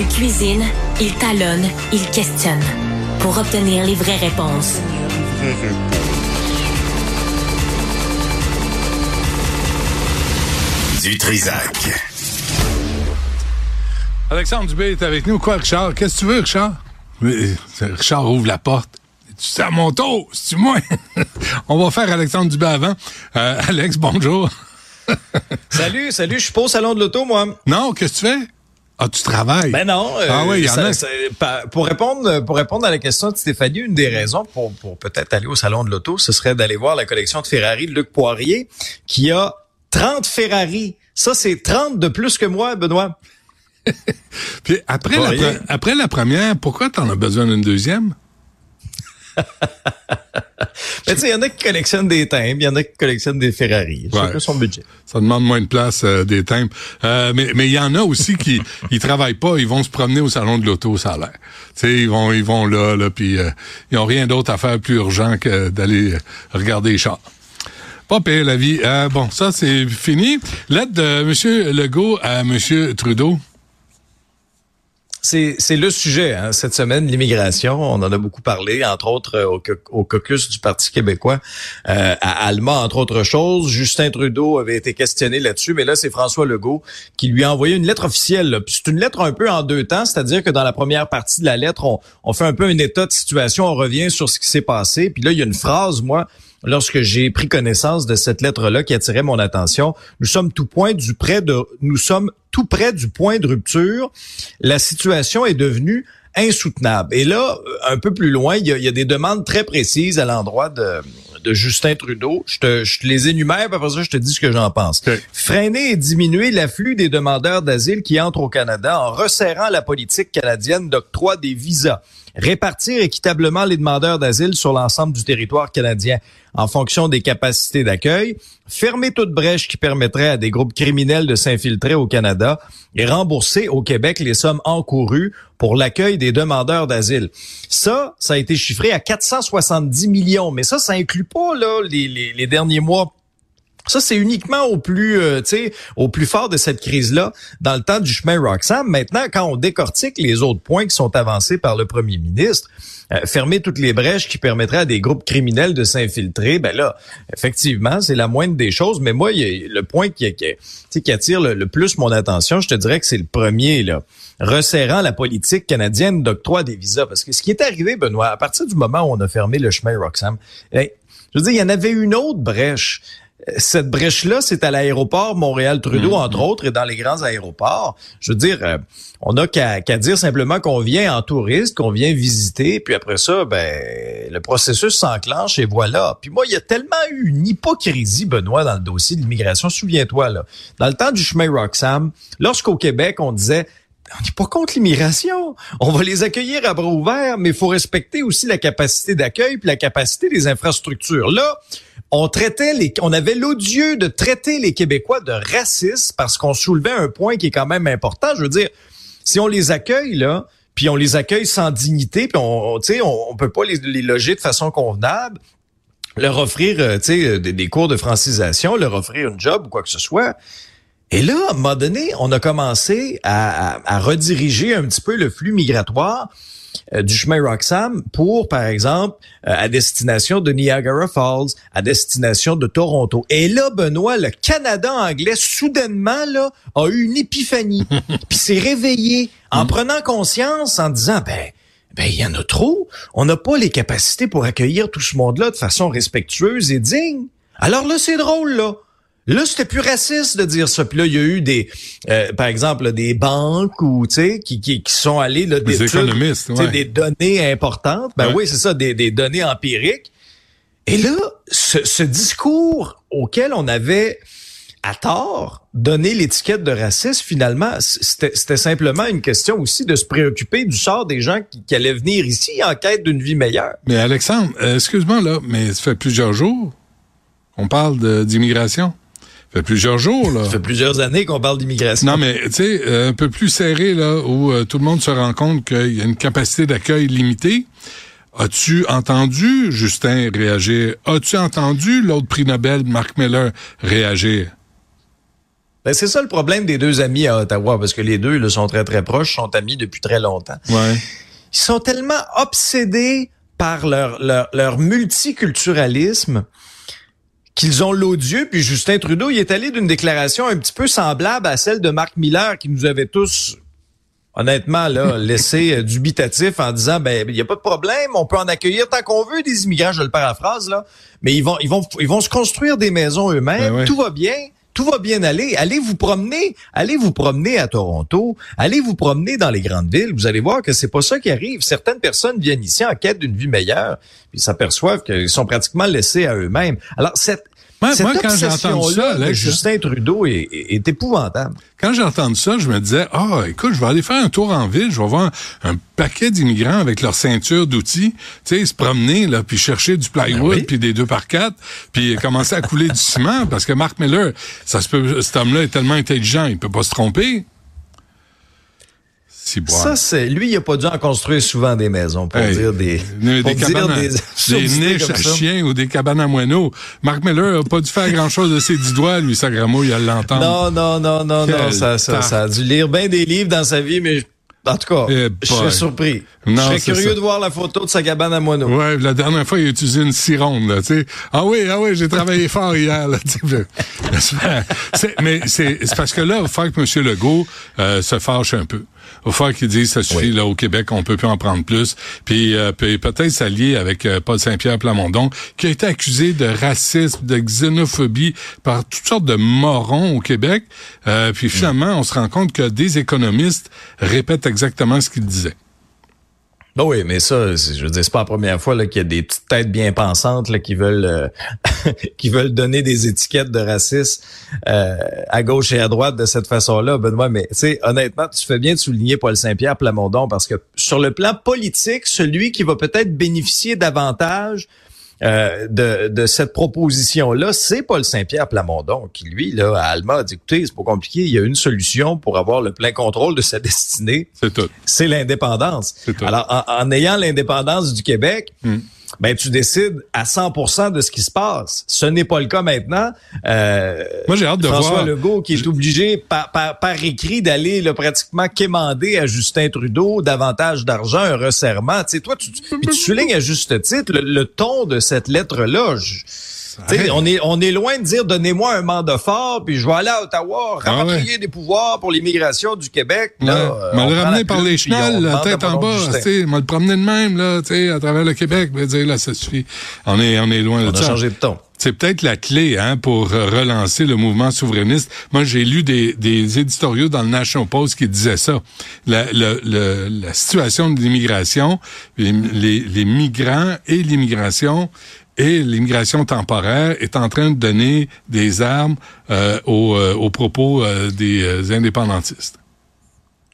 Il cuisine, il talonne, il questionne pour obtenir les vraies réponses. Du Trisac. Alexandre Dubé est avec nous. Quoi, Richard? Qu'est-ce que tu veux, Richard? Mais, Richard ouvre la porte. C'est à mon tour, c'est moi? On va faire Alexandre Dubé avant. Euh, Alex, bonjour. salut, salut, je suis pas au salon de l'auto, moi. Non, qu'est-ce que tu fais? Ah, tu travailles? Ben non. Euh, ah oui, il y en a. pour répondre, pour répondre à la question de Stéphanie, une des raisons pour, pour peut-être aller au salon de l'auto, ce serait d'aller voir la collection de Ferrari de Luc Poirier, qui a 30 Ferrari. Ça, c'est 30 de plus que moi, Benoît. Puis après la, après la première, pourquoi tu en as besoin d'une deuxième? Mais tu sais, il y en a qui collectionnent des timbres, il y en a qui collectionnent des Ferrari. C'est son budget. Ça demande moins de place euh, des timbres. Euh, mais mais il y en a aussi qui ils travaillent pas, ils vont se promener au salon de l'auto, ça a l'air. Tu sais, ils vont ils vont là là puis euh, ils ont rien d'autre à faire plus urgent que d'aller regarder les chars. Pas pire la vie. bon, ça c'est fini. Lettre de M. Legault à M. Trudeau. C'est le sujet hein, cette semaine, l'immigration. On en a beaucoup parlé, entre autres euh, au, caucus du Parti québécois euh, à Allemand, entre autres choses. Justin Trudeau avait été questionné là-dessus, mais là, c'est François Legault qui lui a envoyé une lettre officielle. C'est une lettre un peu en deux temps, c'est-à-dire que dans la première partie de la lettre, on, on fait un peu un état de situation, on revient sur ce qui s'est passé. Puis là, il y a une phrase, moi, lorsque j'ai pris connaissance de cette lettre-là qui attirait mon attention. Nous sommes tout point du près de, nous sommes tout près du point de rupture. La situation est devenue insoutenable. Et là, un peu plus loin, il y a, des demandes très précises à l'endroit de, de Justin Trudeau. Je te, je te les énumère, puis après ça, je te dis ce que j'en pense. Freiner et diminuer l'afflux des demandeurs d'asile qui entrent au Canada en resserrant la politique canadienne d'octroi des visas répartir équitablement les demandeurs d'asile sur l'ensemble du territoire canadien en fonction des capacités d'accueil, fermer toute brèche qui permettrait à des groupes criminels de s'infiltrer au Canada et rembourser au Québec les sommes encourues pour l'accueil des demandeurs d'asile. Ça, ça a été chiffré à 470 millions, mais ça, ça inclut pas là, les, derniers mois ça, c'est uniquement au plus, euh, au plus fort de cette crise-là, dans le temps du chemin Roxham. Maintenant, quand on décortique les autres points qui sont avancés par le premier ministre, euh, fermer toutes les brèches qui permettraient à des groupes criminels de s'infiltrer, ben là, effectivement, c'est la moindre des choses. Mais moi, le point qui, qui, attire le, plus mon attention, je te dirais que c'est le premier, là, resserrant la politique canadienne d'octroi des visas. Parce que ce qui est arrivé, Benoît, à partir du moment où on a fermé le chemin Roxham, je veux dire, il y en avait une autre brèche cette brèche-là, c'est à l'aéroport Montréal-Trudeau, mm-hmm. entre autres, et dans les grands aéroports. Je veux dire, euh, on n'a qu'à dire simplement qu'on vient en touriste, qu'on vient visiter, puis après ça, ben le processus s'enclenche et voilà. Puis moi, il y a tellement eu une hypocrisie, Benoît, dans le dossier de l'immigration. Souviens-toi, là, dans le temps du chemin Roxham, lorsqu'au Québec, on disait on n'est pas contre l'immigration. On va les accueillir à bras ouverts, mais il faut respecter aussi la capacité d'accueil puis la capacité des infrastructures. Là, on traitait les, on avait l'odieux de traiter les Québécois de racistes parce qu'on soulevait un point qui est quand même important. Je veux dire, si on les accueille là, puis on les accueille sans dignité, puis on, sais, on, peut pas les, loger de façon convenable, leur offrir, euh, tu sais, des, des, cours de francisation, leur offrir une job ou quoi que ce soit. Et là, à un moment donné, on a commencé à, à, à rediriger un petit peu le flux migratoire euh, du chemin Roxham pour, par exemple, euh, à destination de Niagara Falls, à destination de Toronto. Et là, Benoît, le Canada anglais, soudainement, là, a eu une épiphanie, puis s'est réveillé en mm. prenant conscience, en disant, ben, ben il y en a trop. On n'a pas les capacités pour accueillir tout ce monde-là de façon respectueuse et digne. Alors là, c'est drôle, là. Là, c'était plus raciste de dire ça. Puis là, il y a eu des, euh, par exemple, des banques ou tu sais qui, qui, qui sont allés là, des, économistes, des données importantes. Ben oui, c'est ça, des, des données empiriques. Et là, ce, ce discours auquel on avait à tort donné l'étiquette de raciste, finalement, c'était simplement une question aussi de se préoccuper du sort des gens qui, qui allaient venir ici en quête d'une vie meilleure. Mais Alexandre, euh, excuse-moi là, mais ça fait plusieurs jours qu'on parle d'immigration. Ça fait plusieurs jours, là. Ça fait plusieurs années qu'on parle d'immigration. Non, mais, tu sais, euh, un peu plus serré, là, où euh, tout le monde se rend compte qu'il y a une capacité d'accueil limitée. As-tu entendu Justin réagir? As-tu entendu l'autre prix Nobel, Mark Miller, réagir? Ben, c'est ça le problème des deux amis à Ottawa, parce que les deux là, sont très très proches, sont amis depuis très longtemps. Ouais. Ils sont tellement obsédés par leur, leur, leur multiculturalisme qu'ils ont l'odieux. Puis Justin Trudeau, il est allé d'une déclaration un petit peu semblable à celle de Marc Miller, qui nous avait tous honnêtement là laissé euh, dubitatif en disant ben il y a pas de problème, on peut en accueillir tant qu'on veut des immigrants, je le paraphrase là, mais ils vont ils vont ils vont se construire des maisons eux-mêmes, Ben ouais. tout va bien. Tout va bien aller. Allez vous promener. Allez vous promener à Toronto. Allez vous promener dans les grandes villes. Vous allez voir que c'est pas ça qui arrive. Certaines personnes viennent ici en quête d'une vie meilleure, puis s'aperçoivent qu'ils sont pratiquement laissés à eux-mêmes. Alors cette Moi- cette moi, quand j'ai entendu obsession-là ça, Alex, Justin Trudeau est, épouvantable. Quand j'ai entendu ça, je me disais, ah, écoute, je vais aller faire un tour en ville, je vais voir un, paquet d'immigrants avec leur ceinture d'outils, tu sais, se promener, là, puis chercher du plywood, Ben oui. puis des deux par quatre, puis commencer à couler du ciment, parce que Mark Miller, ça se peut, cet homme-là est tellement intelligent, il peut pas se tromper. Ça, c'est lui, il a pas dû en construire souvent des maisons pour Hey, dire des, des, pour des dire cabanes des, des niches à ça. chiens ou des cabanes à moineaux. Mark Miller a pas dû faire grand-chose de ses dix doigts, lui, sa gramouille, à l'entendre. Non, non, non, non, non, ça, ça, ça a dû lire bien des livres dans sa vie, mais en tout cas, Eh je serais surpris. Non, je serais curieux ça. de voir la photo de sa cabane à moineaux. Ouais, la dernière fois, il a utilisé une sironde, là, tu sais. Ah oui, ah oui, j'ai travaillé fort hier, là, Mais c'est parce que là, il falloir que M. Legault euh, se fâche un peu. Il va falloir qu'il dise, ça suffit, Oui. là, au Québec, on peut plus en prendre plus. Puis, euh, puis peut-être s'allier avec euh, Paul Saint-Pierre Plamondon, qui a été accusé de racisme, de xénophobie par toutes sortes de morons au Québec. Euh, puis finalement, on se rend compte que des économistes répètent exactement ce qu'il disait. Ben oui, mais ça, je veux dire, c'est pas la première fois qu'il y a des petites têtes bien pensantes là, qui veulent euh, qui veulent donner des étiquettes de racisme euh, à gauche et à droite de cette façon-là, Benoît. Mais tu sais, honnêtement, tu fais bien de souligner Paul Saint-Pierre Plamondon parce que sur le plan politique, celui qui va peut-être bénéficier davantage euh, de, de cette proposition-là, c'est Paul Saint-Pierre Plamondon qui, lui, là, à Alma, a dit, écoutez, c'est pas compliqué, il y a une solution pour avoir le plein contrôle de sa destinée, C'est tout. c'est l'indépendance. C'est tout. Alors, en, en ayant l'indépendance du Québec, Hmm. Ben tu décides à 100% de ce qui se passe. Ce n'est pas le cas maintenant. Euh, Moi, j'ai hâte de François voir. Legault qui est obligé par, par, par écrit d'aller là, pratiquement quémander à Justin Trudeau davantage d'argent, un resserrement. Tu sais, toi, tu, tu- tu soulignes à juste titre le, le ton de cette lettre-là. On est on est loin de dire donnez-moi un mandat fort puis je vais aller à Ottawa Ah rapatrier des pouvoirs pour l'immigration du Québec. Ouais. Là, euh, m'a on le ramener la par les on chenelles, la tête en bas, m'a le promener de même, là, tu sais, à travers le Québec, me dire, là, ça suffit. On est, on est loin On de a ça. changé de ton. C'est peut-être la clé, hein, pour euh, relancer le mouvement souverainiste. Moi, j'ai lu des, des éditoriaux dans le National Post qui disaient ça. La, le- le- la situation de l'immigration, les, les, les migrants et l'immigration et l'immigration temporaire est en train de donner des armes euh, aux, euh, aux propos euh, des euh, indépendantistes.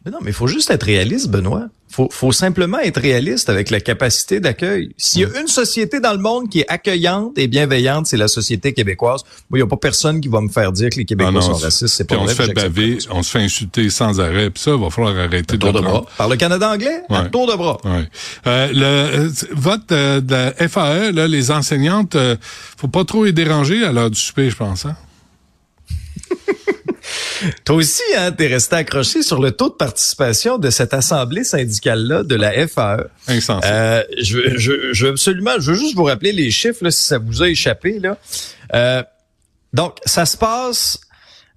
Mais non, mais il faut juste être réaliste, Benoît. Faut, faut simplement être réaliste avec la capacité d'accueil. S'il y a une société dans le monde qui est accueillante et bienveillante, c'est la société québécoise. Moi, il n'y a pas personne qui va me faire dire que les Québécois Ah non, sont racistes. C'est pas on vrai. se fait baver, on se fait insulter sans arrêt. Puis ça, il va falloir arrêter de Tour de prendre. bras. Par le Canada anglais, un Ouais. tour de bras. Ouais. Euh, le euh, vote euh, de la FAE, là, les enseignantes, euh, faut pas trop les déranger à l'heure du souper, je pense. Hein? Toi aussi, hein, t'es resté accroché sur le taux de participation de cette assemblée syndicale-là de la FAE. Euh, je, veux- je, absolument, je veux juste vous rappeler les chiffres là, si ça vous a échappé là. Euh, donc, ça se passe.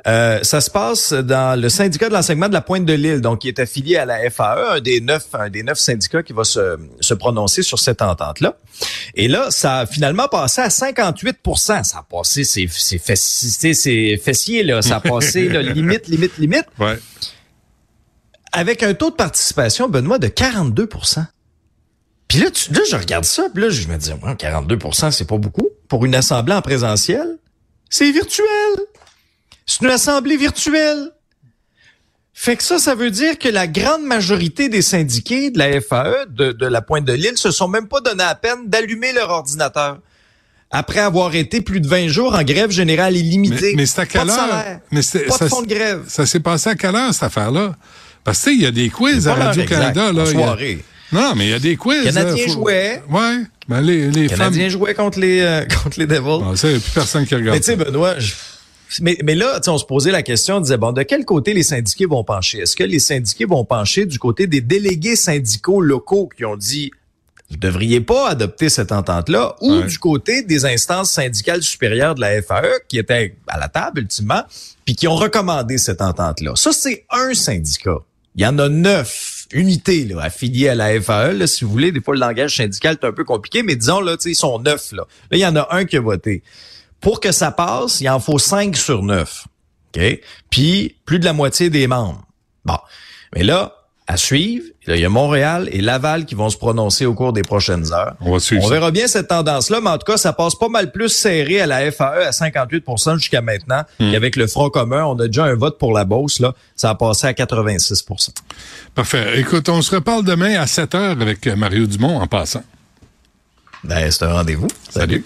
Euh, ça se passe dans le syndicat de l'enseignement de la Pointe de l'Île, donc qui est affilié à la FAE, un des neuf, un des neuf syndicats qui va se, se prononcer sur cette entente-là. Et là, ça a finalement passé à 58% Ça a passé, c'est c'est fessi- c'est fessier, là. Ça a passé là, limite, limite, limite ouais. avec un taux de participation, Benoît, de 42% Puis là, tu, là, je regarde ça, puis là, je me dis, ouais, 42% c'est pas beaucoup. Pour une assemblée en présentiel, c'est virtuel. C'est une assemblée virtuelle. Fait que ça, ça veut dire que la grande majorité des syndiqués de la FAE, de, de la Pointe de l'Île, se sont même pas donné la peine d'allumer leur ordinateur. Après avoir été plus de 20 jours en grève générale illimitée. Mais, mais c'est à quelle heure? Mais Pas de fonds de grève. ça s'est passé à quelle heure, cette affaire-là? Parce que, tu sais, il y a des quiz à Radio-Canada, là. y a- soirée. Non, mais il y a des quiz. Canadiens là, faut- jouaient. Ouais. Ben, les, les Les Canadiens femmes. jouaient contre les, euh, contre les Devils. Ah, ça, il n'y a plus personne qui regarde. Mais tu sais, Benoît, je- mais, mais là, on se posait la question, on disait, bon, de quel côté les syndiqués vont pencher? Est-ce que les syndiqués vont pencher du côté des délégués syndicaux locaux qui ont dit, vous devriez pas adopter cette entente-là, ou du côté des instances syndicales supérieures de la FAE qui étaient à la table ultimement, puis qui ont recommandé cette entente-là? Ça, c'est un syndicat. Il y en a neuf unités là, affiliées à la FAE. Là, si vous voulez, des fois le langage syndical est un peu compliqué, mais disons là, ils sont neuf. Là. là, il y en a un qui a voté. Pour que ça passe, il en faut cinq sur neuf. OK? Puis plus de la moitié des membres. Bon. Mais là, à suivre. Il y a Montréal et Laval qui vont se prononcer au cours des prochaines heures. On, verra bien cette tendance-là, mais en tout cas, ça passe pas mal plus serré à la FAE à 58% jusqu'à maintenant hmm. qu'avec le Front commun. On a déjà un vote pour la Beauce, là. Ça a passé à 86% Parfait. Écoute, on se reparle demain à 7 heures avec Mario Dumont en passant. Ben, c'est un rendez-vous. Salut.